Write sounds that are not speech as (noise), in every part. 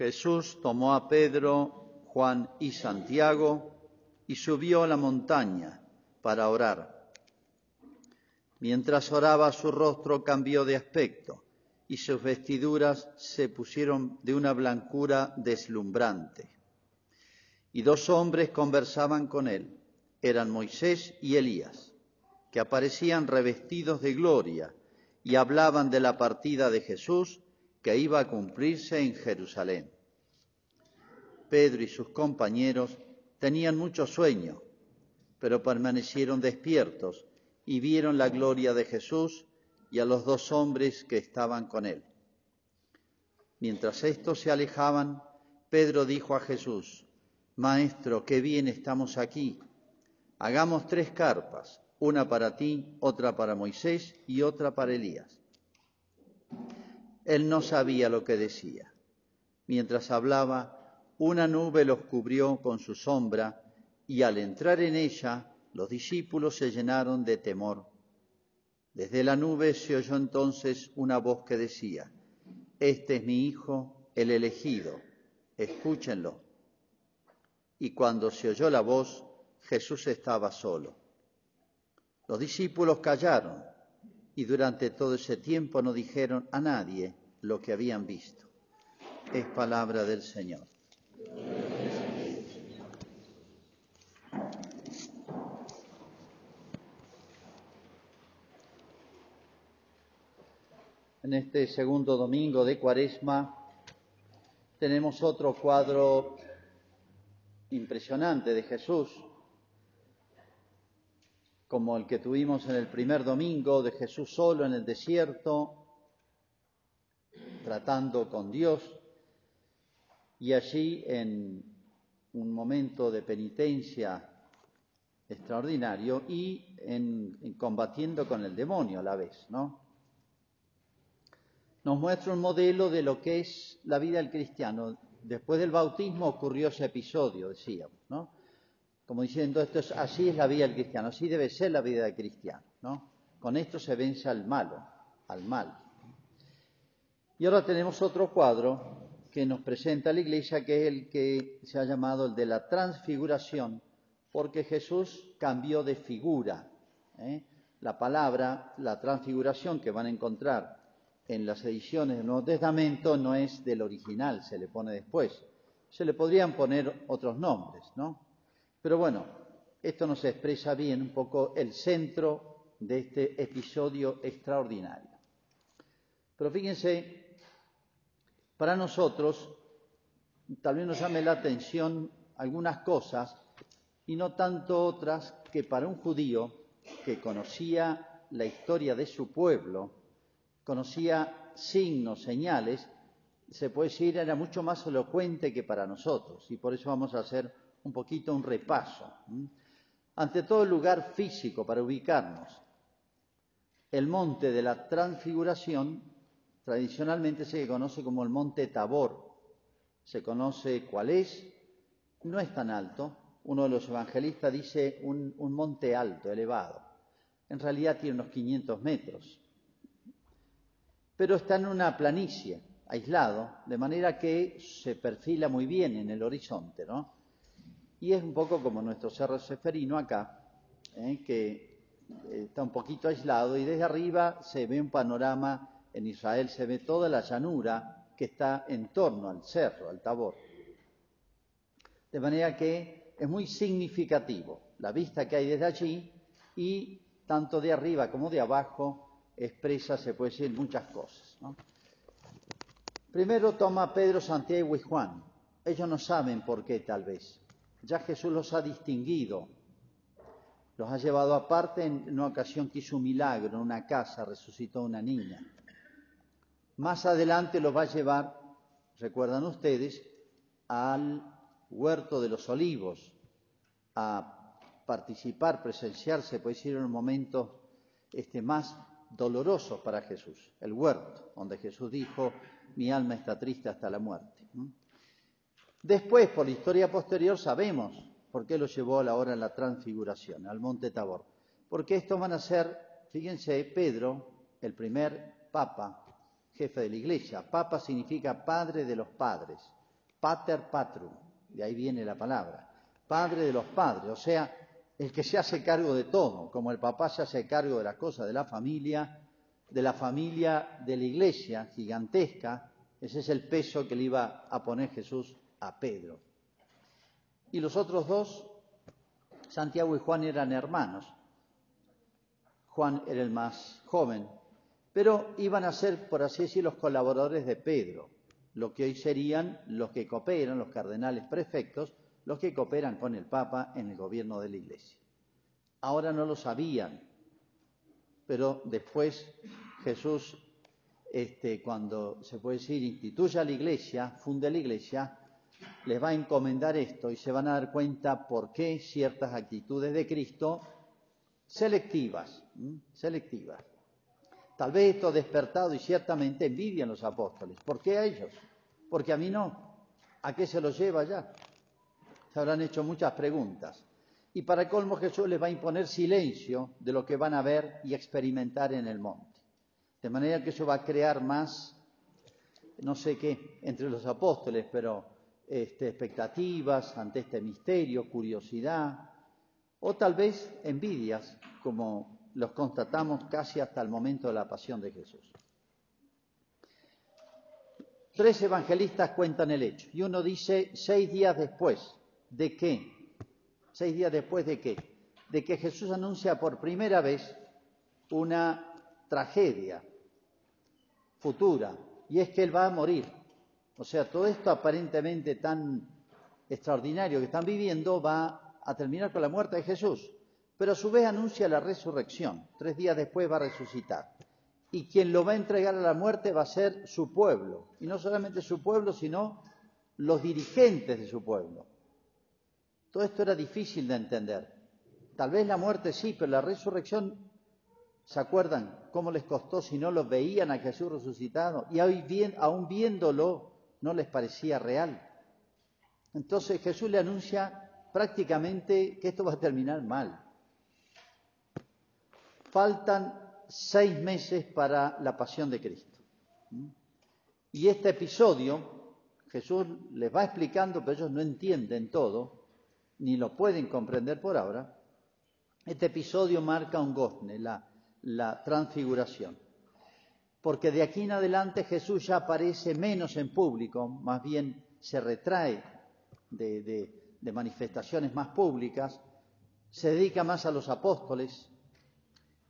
Jesús tomó a Pedro, Juan y Santiago y subió a la montaña para orar. Mientras oraba su rostro cambió de aspecto y sus vestiduras se pusieron de una blancura deslumbrante. Y dos hombres conversaban con él, eran Moisés y Elías, que aparecían revestidos de gloria y hablaban de la partida de Jesús que iba a cumplirse en Jerusalén. Pedro y sus compañeros tenían mucho sueño, pero permanecieron despiertos y vieron la gloria de Jesús y a los dos hombres que estaban con él. Mientras estos se alejaban, Pedro dijo a Jesús, Maestro, qué bien estamos aquí. Hagamos tres carpas, una para ti, otra para Moisés y otra para Elías. Él no sabía lo que decía. Mientras hablaba, una nube los cubrió con su sombra y al entrar en ella, los discípulos se llenaron de temor. Desde la nube se oyó entonces una voz que decía, Este es mi Hijo, el elegido, escúchenlo. Y cuando se oyó la voz, Jesús estaba solo. Los discípulos callaron y durante todo ese tiempo no dijeron a nadie lo que habían visto. Es palabra del Señor. En este segundo domingo de Cuaresma tenemos otro cuadro impresionante de Jesús, como el que tuvimos en el primer domingo de Jesús solo en el desierto, tratando con Dios, y allí en un momento de penitencia extraordinario y en, combatiendo con el demonio a la vez, ¿no? Nos muestra un modelo de lo que es la vida del cristiano. Después del bautismo ocurrió ese episodio, decíamos, ¿no? Como diciendo, esto es, así es la vida del cristiano, así debe ser la vida del cristiano, ¿no? Con esto se vence al malo, al mal. Y ahora tenemos otro cuadro que nos presenta la iglesia, que es el que se ha llamado el de la transfiguración, porque Jesús cambió de figura. ¿eh? La palabra, la transfiguración que van a encontrar en las ediciones del Nuevo Testamento no es del original, se le pone después. Se le podrían poner otros nombres, ¿no? Pero bueno, esto nos expresa bien un poco el centro de este episodio extraordinario. Pero fíjense, para nosotros tal vez nos llame la atención algunas cosas y no tanto otras que para un judío que conocía la historia de su pueblo, conocía signos, señales, se puede decir era mucho más elocuente que para nosotros y por eso vamos a hacer un poquito un repaso. Ante todo el lugar físico para ubicarnos. El monte de la transfiguración tradicionalmente se conoce como el monte Tabor. Se conoce cuál es, no es tan alto. Uno de los evangelistas dice un, un monte alto, elevado. En realidad tiene unos 500 metros. Pero está en una planicie, aislado, de manera que se perfila muy bien en el horizonte, ¿no? Y es un poco como nuestro cerro Seferino acá, ¿eh? que eh, está un poquito aislado y desde arriba se ve un panorama, en Israel se ve toda la llanura que está en torno al cerro, al Tabor. De manera que es muy significativo la vista que hay desde allí y tanto de arriba como de abajo expresa, se puede decir, muchas cosas. Primero toma Pedro, Santiago y Juan. Ellos no saben por qué tal vez. Ya Jesús los ha distinguido, los ha llevado aparte en una ocasión que hizo un milagro, en una casa resucitó una niña. Más adelante los va a llevar, recuerdan ustedes, al huerto de los olivos, a participar, presenciarse, puede decir, en un momento este, más doloroso para Jesús, el huerto, donde Jesús dijo, mi alma está triste hasta la muerte. Después, por la historia posterior, sabemos por qué lo llevó a la hora de la transfiguración, al monte Tabor. Porque estos van a ser, fíjense, Pedro, el primer papa, jefe de la iglesia. Papa significa padre de los padres. pater patrum, de ahí viene la palabra, padre de los padres, o sea, el que se hace cargo de todo, como el papá se hace cargo de las cosas de la familia, de la familia de la iglesia gigantesca, ese es el peso que le iba a poner Jesús a Pedro. Y los otros dos, Santiago y Juan eran hermanos. Juan era el más joven, pero iban a ser, por así decirlo, los colaboradores de Pedro, lo que hoy serían los que cooperan, los cardenales prefectos, los que cooperan con el Papa en el gobierno de la Iglesia. Ahora no lo sabían, pero después Jesús, este, cuando se puede decir, instituya la Iglesia, funde la Iglesia, les va a encomendar esto y se van a dar cuenta por qué ciertas actitudes de Cristo selectivas, selectivas. Tal vez esto ha despertado y ciertamente envidian los apóstoles. ¿Por qué a ellos? Porque a mí no. ¿A qué se los lleva ya? Se habrán hecho muchas preguntas. Y para colmo Jesús les va a imponer silencio de lo que van a ver y experimentar en el monte. De manera que eso va a crear más, no sé qué, entre los apóstoles, pero este, expectativas ante este misterio, curiosidad, o tal vez envidias, como los constatamos casi hasta el momento de la pasión de Jesús. Tres evangelistas cuentan el hecho y uno dice seis días después. ¿De qué? Seis días después de qué? De que Jesús anuncia por primera vez una tragedia futura y es que Él va a morir. O sea, todo esto aparentemente tan extraordinario que están viviendo va a terminar con la muerte de Jesús, pero a su vez anuncia la resurrección. Tres días después va a resucitar. Y quien lo va a entregar a la muerte va a ser su pueblo. Y no solamente su pueblo, sino los dirigentes de su pueblo. Todo esto era difícil de entender. Tal vez la muerte sí, pero la resurrección, ¿se acuerdan cómo les costó si no lo veían a Jesús resucitado? Y hoy aún viéndolo, no les parecía real. Entonces Jesús le anuncia prácticamente que esto va a terminar mal. Faltan seis meses para la pasión de Cristo. Y este episodio, Jesús les va explicando, pero ellos no entienden todo, ni lo pueden comprender por ahora. Este episodio marca un gozne, la, la transfiguración. Porque de aquí en adelante Jesús ya aparece menos en público, más bien se retrae de, manifestaciones más públicas, se dedica más a los apóstoles,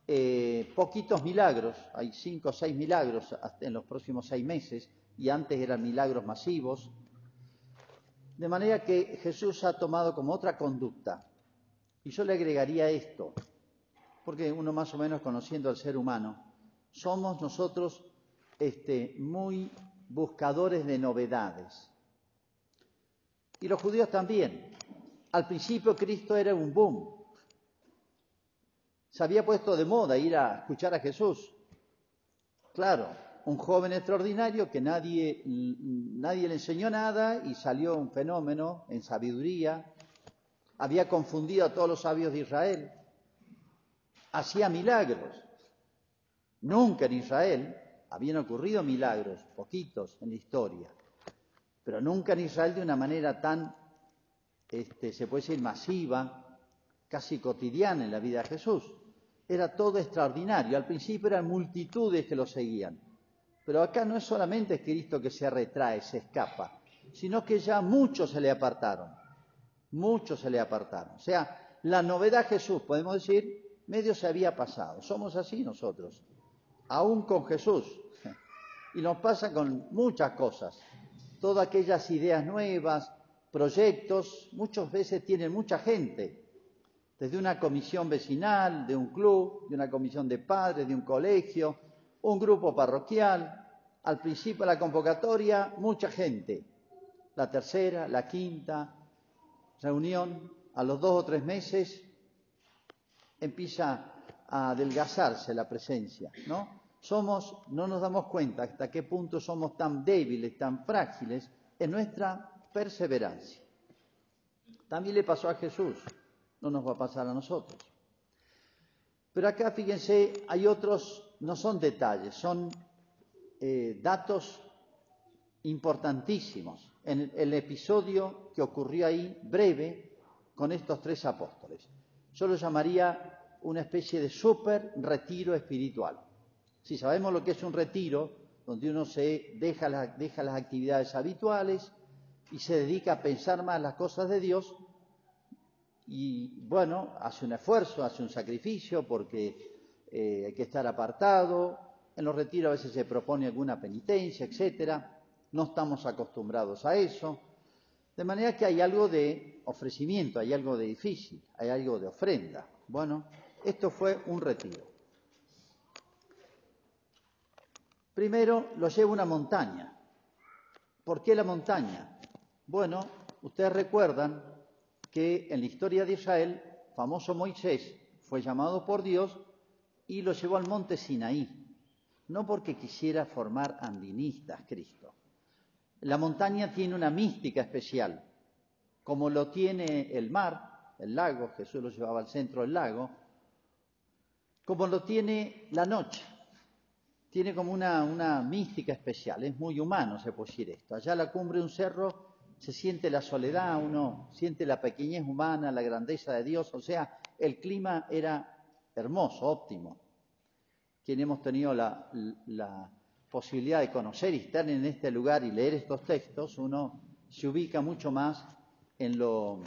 eh, poquitos milagros, hay cinco o seis milagros en los próximos seis meses, y antes eran milagros masivos, de manera que Jesús ha tomado como otra conducta. Y yo le agregaría esto, porque uno más o menos conociendo al ser humano, somos nosotros este, muy buscadores de novedades. Y los judíos también. Al principio Cristo era un boom. Se había puesto de moda ir a escuchar a Jesús. Claro, un joven extraordinario que nadie, nadie le enseñó nada y salió un fenómeno en sabiduría. Había confundido a todos los sabios de Israel. Hacía milagros. Nunca en Israel habían ocurrido milagros, poquitos en la historia pero nunca en Israel de una manera tan, este, se puede decir, masiva, casi cotidiana en la vida de Jesús. Era todo extraordinario. Al principio eran multitudes que lo seguían. Pero acá no es solamente Cristo que se retrae, se escapa, sino que ya muchos se le apartaron. Muchos se le apartaron. O sea, la novedad Jesús, podemos decir, medio se había pasado. Somos así nosotros, aún con Jesús. Y nos pasa con muchas cosas todas aquellas ideas nuevas, proyectos, muchas veces tienen mucha gente, desde una comisión vecinal, de un club, de una comisión de padres, de un colegio, un grupo parroquial, al principio de la convocatoria, mucha gente. La tercera, la quinta reunión, a los dos o tres meses, empieza a adelgazarse la presencia, ¿no? Somos, no nos damos cuenta hasta qué punto somos tan débiles, tan frágiles en nuestra perseverancia. También le pasó a Jesús, no nos va a pasar a nosotros. Pero acá, fíjense, hay otros, no son detalles, son eh, datos importantísimos en el episodio que ocurrió ahí, breve, con estos tres apóstoles. Yo lo llamaría una especie de super retiro espiritual. Si sabemos lo que es un retiro, donde uno se deja, deja las actividades habituales y se dedica a pensar más las cosas de Dios, y bueno, hace un esfuerzo, hace un sacrificio porque eh, hay que estar apartado. En los retiros a veces se propone alguna penitencia, etcétera. No estamos acostumbrados a eso. De manera que hay algo de ofrecimiento, hay algo de difícil, hay algo de ofrenda. Bueno, esto fue un retiro. Primero lo lleva una montaña. ¿Por qué la montaña? Bueno, ustedes recuerdan que en la historia de Israel, famoso Moisés fue llamado por Dios y lo llevó al monte Sinaí, no porque quisiera formar andinistas Cristo. La montaña tiene una mística especial, como lo tiene el mar, el lago, Jesús lo llevaba al centro del lago, como lo tiene la noche. Tiene como una, una mística especial, es muy humano, se puede decir esto. Allá a la cumbre de un cerro se siente la soledad, uno siente la pequeñez humana, la grandeza de Dios, o sea, el clima era hermoso, óptimo. Quien hemos tenido la, posibilidad de conocer y estar en este lugar y leer estos textos, uno se ubica mucho más en, lo,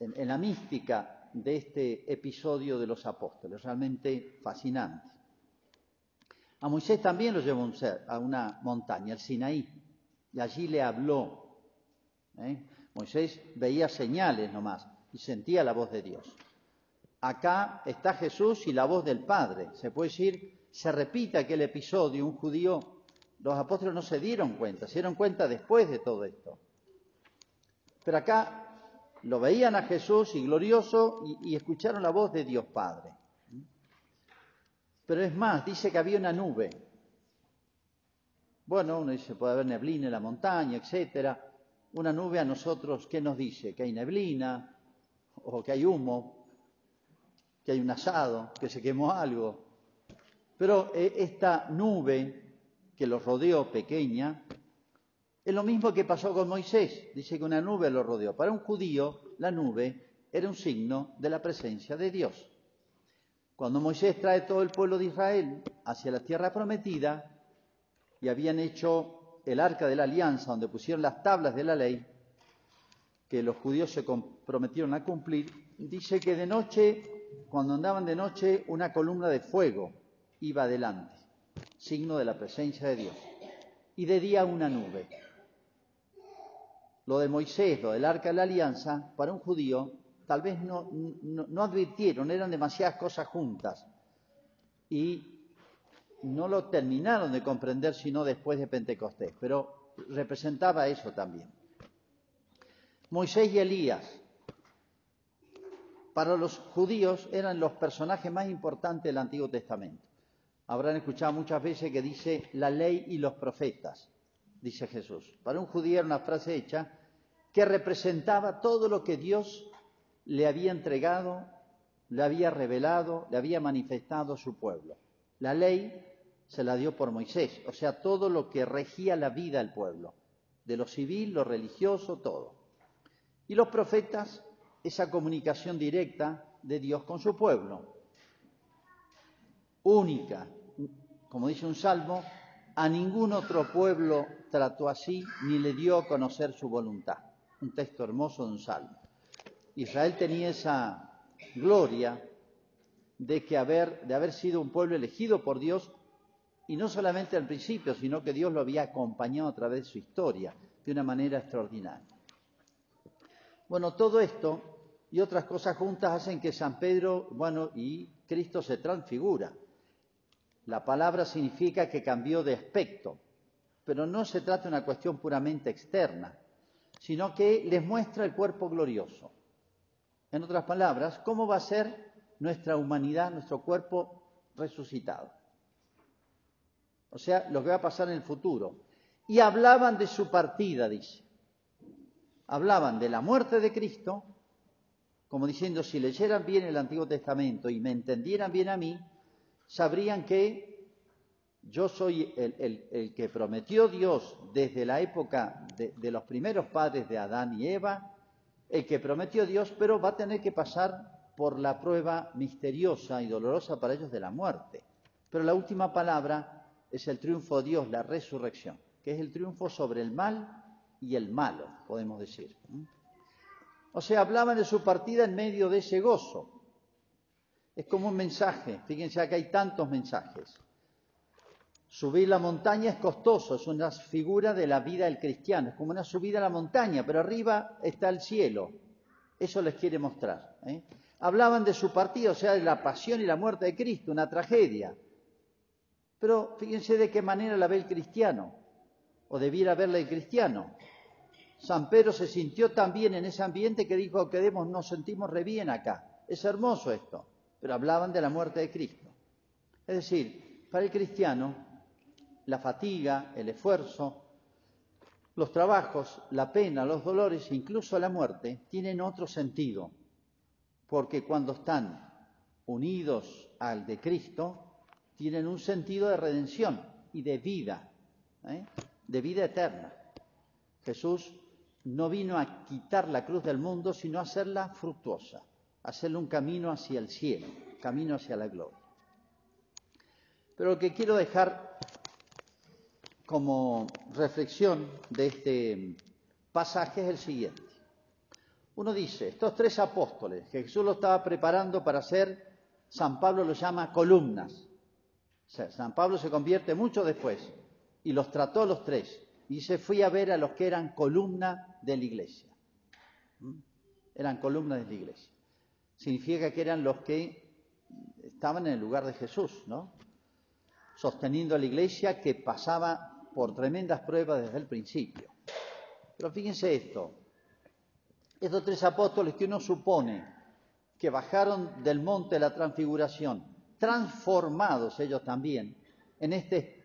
en, la mística de este episodio de los apóstoles, realmente fascinante. A Moisés también lo llevó a una montaña, el Sinaí, y allí le habló ¿eh? Moisés veía señales nomás y sentía la voz de Dios. Acá está Jesús y la voz del Padre. Se puede decir, se repite aquel episodio, un judío, los apóstoles no se dieron cuenta, se dieron cuenta después de todo esto. Pero acá lo veían a Jesús y glorioso y, y escucharon la voz de Dios Padre. Pero es más, dice que había una nube. Bueno, uno dice, puede haber neblina en la montaña, etcétera una nube a nosotros, ¿qué nos dice? Que hay neblina, o que hay humo, que hay un asado, que se quemó algo. Pero eh, esta nube que los rodeó pequeña, es lo mismo que pasó con Moisés. Dice que una nube lo rodeó. Para un judío, la nube era un signo de la presencia de Dios. Cuando Moisés trae todo el pueblo de Israel hacia la tierra prometida, y habían hecho el arca de la alianza, donde pusieron las tablas de la ley, que los judíos se comprometieron a cumplir, dice que de noche, cuando andaban de noche, una columna de fuego iba adelante, signo de la presencia de Dios, y de día una nube. Lo de Moisés, lo del arca de la alianza, para un judío, tal vez no, no, advirtieron, eran demasiadas cosas juntas. Y no lo terminaron de comprender sino después de Pentecostés, pero representaba eso también. Moisés y Elías, para los judíos eran los personajes más importantes del Antiguo Testamento. Habrán escuchado muchas veces que dice la ley y los profetas, dice Jesús. Para un judío era una frase hecha que representaba todo lo que Dios le había entregado, le había revelado, le había manifestado a su pueblo. La ley se la dio por Moisés, o sea, todo lo que regía la vida del pueblo, de lo civil, lo religioso, todo. Y los profetas, esa comunicación directa de Dios con su pueblo, única, como dice un salmo, a ningún otro pueblo trató así ni le dio a conocer su voluntad. Un texto hermoso de un salmo. Israel tenía esa gloria de que haber, de haber sido un pueblo elegido por Dios y no solamente al principio, sino que Dios lo había acompañado a través de su historia de una manera extraordinaria. Bueno, todo esto y otras cosas juntas hacen que San Pedro, bueno, y Cristo se transfigura. La palabra significa que cambió de aspecto, pero no se trata de una cuestión puramente externa, sino que les muestra el cuerpo glorioso. En otras palabras, ¿cómo va a ser nuestra humanidad, nuestro cuerpo resucitado? o sea, lo que va a pasar en el futuro. Y hablaban de su partida, dice. Hablaban de la muerte de Cristo, como diciendo, si leyeran bien el Antiguo Testamento y me entendieran bien a mí, sabrían que Yo soy el, que prometió Dios desde la época de, los primeros padres de Adán y Eva, el que prometió Dios, pero va a tener que pasar por la prueba misteriosa y dolorosa para ellos de la muerte. Pero la última palabra es el triunfo de Dios, la resurrección, que es el triunfo sobre el mal y el malo, podemos decir. O sea, hablaban de su partida en medio de ese gozo. Es como un mensaje, fíjense acá hay tantos mensajes. Subir la montaña es costoso, es una figura de la vida del cristiano, es como una subida a la montaña, pero arriba está el cielo. Eso les quiere mostrar. ¿eh? Hablaban de su partida, o sea, de la pasión y la muerte de Cristo, una tragedia. Pero fíjense de qué manera la ve el cristiano, o debiera verla el cristiano. San Pedro se sintió tan bien en ese ambiente que dijo, quedemos, nos sentimos re bien acá. Es hermoso esto, pero hablaban de la muerte de Cristo. Es decir, para el cristiano, la fatiga, el esfuerzo, los trabajos, la pena, los dolores, incluso la muerte, tienen otro sentido, porque cuando están unidos al de Cristo, tienen un sentido de redención y de vida, ¿eh? de vida eterna. Jesús no vino a quitar la cruz del mundo, sino a hacerla fructuosa, hacerle un camino hacia el cielo, camino hacia la gloria. Pero lo que quiero dejar como reflexión de este pasaje es el siguiente. Uno dice, estos tres apóstoles que Jesús lo estaba preparando para ser, San Pablo los llama columnas. San Pablo se convierte mucho después y los trató los tres. Y se fui a ver a los que eran columna de la iglesia. ¿Mm? Eran columnas de la iglesia. Significa que eran los que estaban en el lugar de Jesús, ¿no? Sosteniendo a la iglesia que pasaba por tremendas pruebas desde el principio. Pero fíjense esto, estos tres apóstoles que uno supone que bajaron del monte de la transfiguración, transformados ellos también en este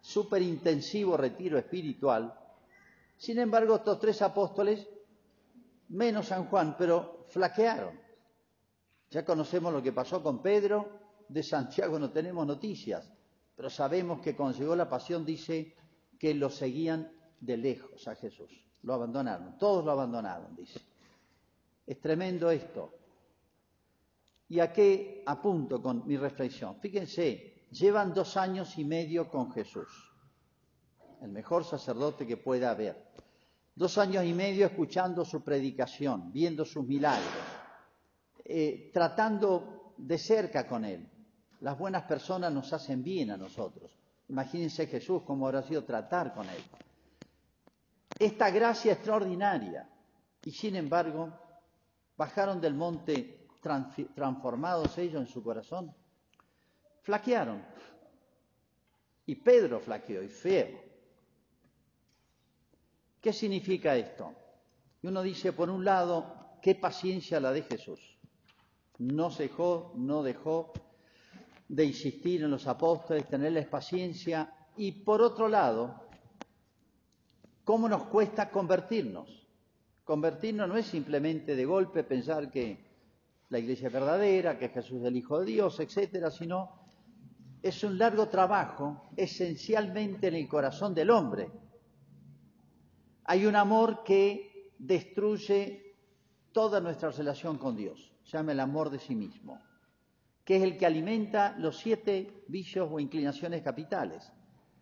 súper intensivo retiro espiritual. Sin embargo, estos tres apóstoles, menos San Juan, pero flaquearon. Ya conocemos lo que pasó con Pedro, de Santiago no tenemos noticias, pero sabemos que cuando llegó la pasión dice que lo seguían de lejos a Jesús. Lo abandonaron, todos lo abandonaron, dice. Es tremendo esto. ¿Y a qué apunto con mi reflexión? Fíjense, llevan dos años y medio con Jesús, el mejor sacerdote que pueda haber. Dos años y medio escuchando su predicación, viendo sus milagros, eh, tratando de cerca con Él. Las buenas personas nos hacen bien a nosotros. Imagínense Jesús cómo habrá sido tratar con Él. Esta gracia extraordinaria. Y sin embargo, bajaron del monte transformados ellos en su corazón flaquearon. Y Pedro flaqueó y feo. ¿Qué significa esto? Y uno dice, por un lado, qué paciencia la de Jesús. No dejó, no dejó de insistir en los apóstoles, tenerles paciencia. Y por otro lado, ¿cómo nos cuesta convertirnos? Convertirnos no es simplemente de golpe pensar que la iglesia es verdadera, que Jesús es el Hijo de Dios, etcétera, sino es un largo trabajo esencialmente en el corazón del hombre. Hay un amor que destruye toda nuestra relación con Dios, se llama el amor de sí mismo, que es el que alimenta los siete vicios o inclinaciones capitales.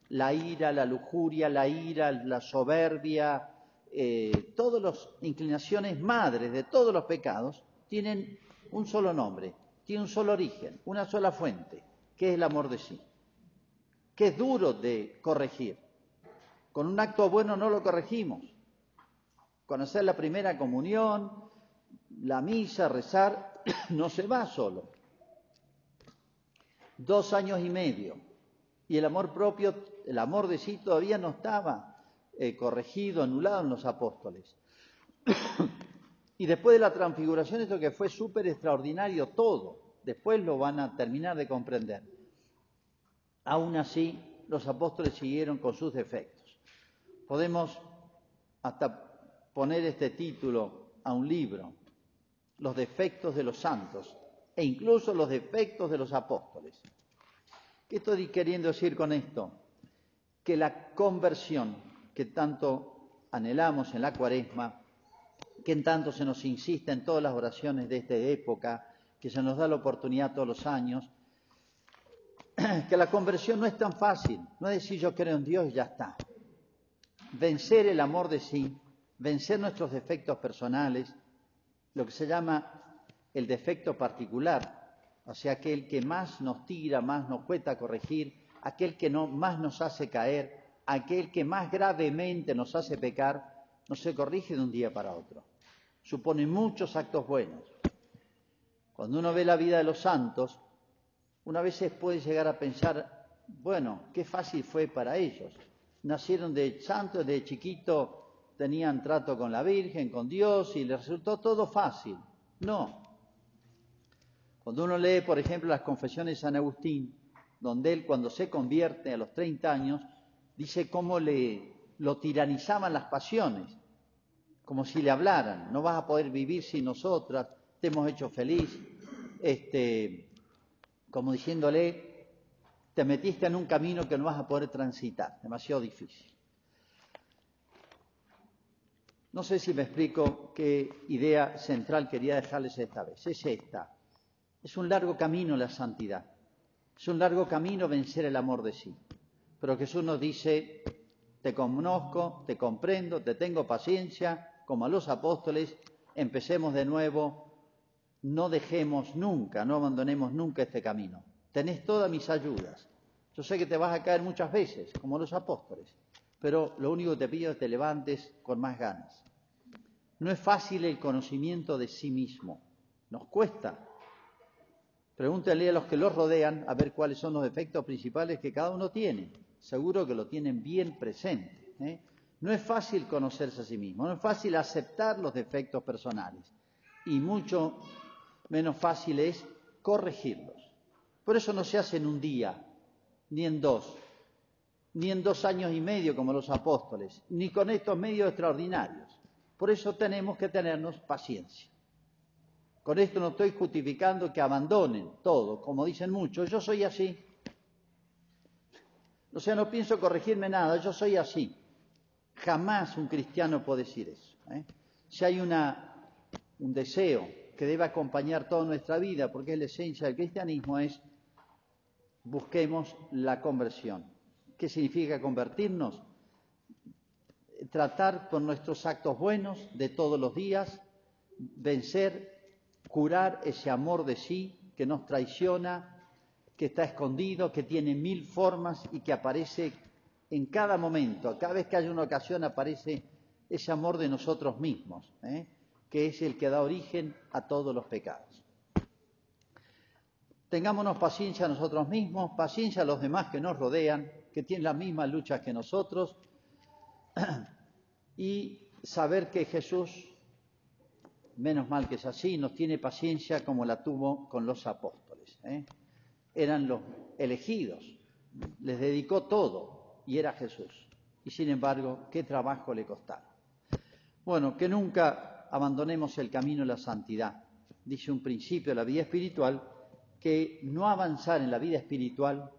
La ira, la lujuria, la ira, la soberbia, eh, todas las inclinaciones madres de todos los pecados tienen un solo nombre, tienen un solo origen, una sola fuente ¿Qué es el amor de sí? Que es duro de corregir. Con un acto bueno no lo corregimos. Conocer la primera comunión, la misa, rezar, (coughs) no se va solo. Dos años y medio. Y el amor propio, el amor de sí todavía no estaba eh, corregido, anulado en los apóstoles. (coughs) y después de la transfiguración, esto que fue súper extraordinario todo después lo van a terminar de comprender. Aún así, los apóstoles siguieron con sus defectos. Podemos hasta poner este título a un libro, Los defectos de los santos, e incluso los defectos de los apóstoles. ¿Qué estoy queriendo decir con esto? Que la conversión que tanto anhelamos en la cuaresma, que en tanto se nos insiste en todas las oraciones de esta época, que se nos da la oportunidad todos los años, (clears throat) que la conversión no es tan fácil, no es decir yo creo en Dios y ya está. Vencer el amor de sí, vencer nuestros defectos personales, lo que se llama el defecto particular, o sea, aquel que más nos tira, más nos cuesta corregir, aquel que no, más nos hace caer, aquel que más gravemente nos hace pecar, no se corrige de un día para otro. Supone muchos actos buenos. Cuando uno ve la vida de los santos, una vez puede llegar a pensar, bueno, qué fácil fue para ellos. Nacieron de santos, de chiquito tenían trato con la Virgen, con Dios, y les resultó todo fácil. No. Cuando uno lee, por ejemplo, las confesiones de San Agustín, donde él cuando se convierte a los 30 años, dice cómo le, lo tiranizaban las pasiones, como si le hablaran, no vas a poder vivir sin nosotras, te hemos hecho feliz, este, como diciéndole, te metiste en un camino que no vas a poder transitar, demasiado difícil. No sé si me explico qué idea central quería dejarles esta vez. Es esta. Es un largo camino la santidad. Es un largo camino vencer el amor de sí. Pero Jesús nos dice, te conozco, te comprendo, te tengo paciencia, como a los apóstoles, empecemos de nuevo, no dejemos nunca, no abandonemos nunca este camino. Tenés todas mis ayudas. Yo sé que te vas a caer muchas veces, como los apóstoles, pero lo único que te pido es que te levantes con más ganas. No es fácil el conocimiento de sí mismo, nos cuesta. Pregúntale a los que los rodean a ver cuáles son los efectos principales que cada uno tiene. Seguro que lo tienen bien presente. ¿eh? No es fácil conocerse a sí mismo, no es fácil aceptar los defectos personales y mucho menos fácil es corregirlos. Por eso no se hace en un día, ni en dos, ni en dos años y medio como los apóstoles, ni con estos medios extraordinarios. Por eso tenemos que tenernos paciencia. Con esto no estoy justificando que abandonen todo, como dicen muchos, yo soy así. O sea, no pienso corregirme nada, yo soy así. Jamás un cristiano puede decir eso. ¿eh? Si hay una, un deseo que debe acompañar toda nuestra vida, porque es la esencia del cristianismo, es busquemos la conversión. ¿Qué significa convertirnos? Tratar con nuestros actos buenos de todos los días, vencer, curar ese amor de sí que nos traiciona, que está escondido, que tiene mil formas y que aparece en cada momento. Cada vez que hay una ocasión aparece ese amor de nosotros mismos, ¿eh? que es el que da origen a todos los pecados. Tengámonos paciencia a nosotros mismos, paciencia a los demás que nos rodean, que tienen las mismas luchas que nosotros, (clears throat) y saber que Jesús, menos mal que es así, nos tiene paciencia como la tuvo con los apóstoles. ¿eh? Eran los elegidos, les dedicó todo y era Jesús. Y sin embargo, qué trabajo le costaba. Bueno, que nunca abandonemos el camino de la santidad. Dice un principio de la vida espiritual que no avanzar en la vida espiritual,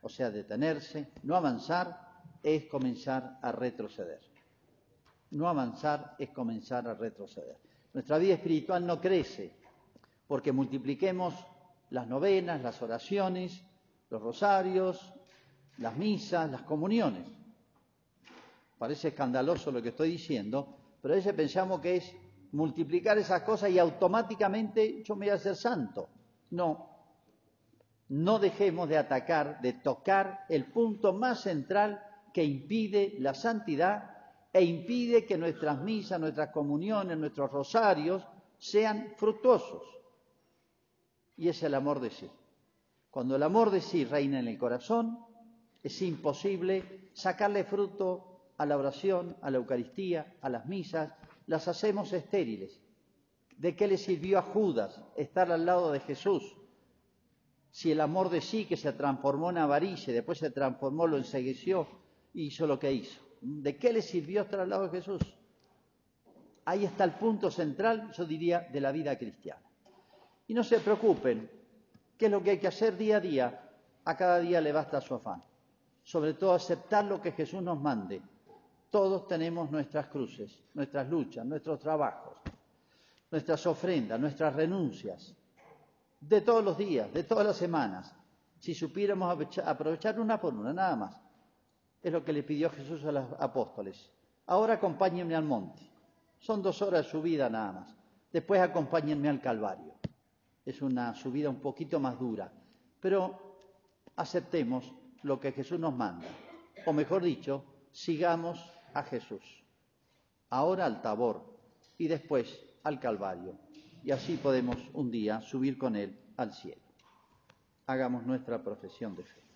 o sea, detenerse, no avanzar es comenzar a retroceder. No avanzar es comenzar a retroceder. Nuestra vida espiritual no crece porque multipliquemos las novenas, las oraciones, los rosarios, las misas, las comuniones. Parece escandaloso lo que estoy diciendo, pero a veces pensamos que es multiplicar esas cosas y automáticamente yo me voy a hacer santo. No, no dejemos de atacar, de tocar el punto más central que impide la santidad e impide que nuestras misas, nuestras comuniones, nuestros rosarios sean fructuosos. Y es el amor de sí. Cuando el amor de sí reina en el corazón, es imposible sacarle fruto a la oración, a la Eucaristía, a las misas, las hacemos estériles. ¿De qué le sirvió a Judas estar al lado de Jesús? si el amor de sí que se transformó en avaricia, después se transformó, lo ensegueció hizo lo que hizo. ¿De qué le sirvió estar al lado de Jesús? Ahí está el punto central, yo diría, de la vida cristiana. Y no se preocupen, ¿qué es lo que hay que hacer día a día? A cada día le basta su afán. Sobre todo aceptar lo que Jesús nos mande. Todos tenemos nuestras cruces, nuestras luchas, nuestros trabajos, nuestras ofrendas, nuestras renuncias, de todos los días, de todas las semanas. Si supiéramos aprovechar una por una, nada más. Es lo que le pidió Jesús a los apóstoles. Ahora acompáñenme al monte. Son dos horas de subida nada más. Después acompáñenme al Calvario. Es una subida un poquito más dura. Pero aceptemos lo que Jesús nos manda. O mejor dicho, sigamos a Jesús. Ahora al Tabor y después al Calvario. Y así podemos un día subir con Él al cielo. Hagamos nuestra profesión de fe.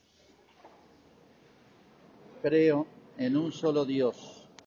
Creo en un solo Dios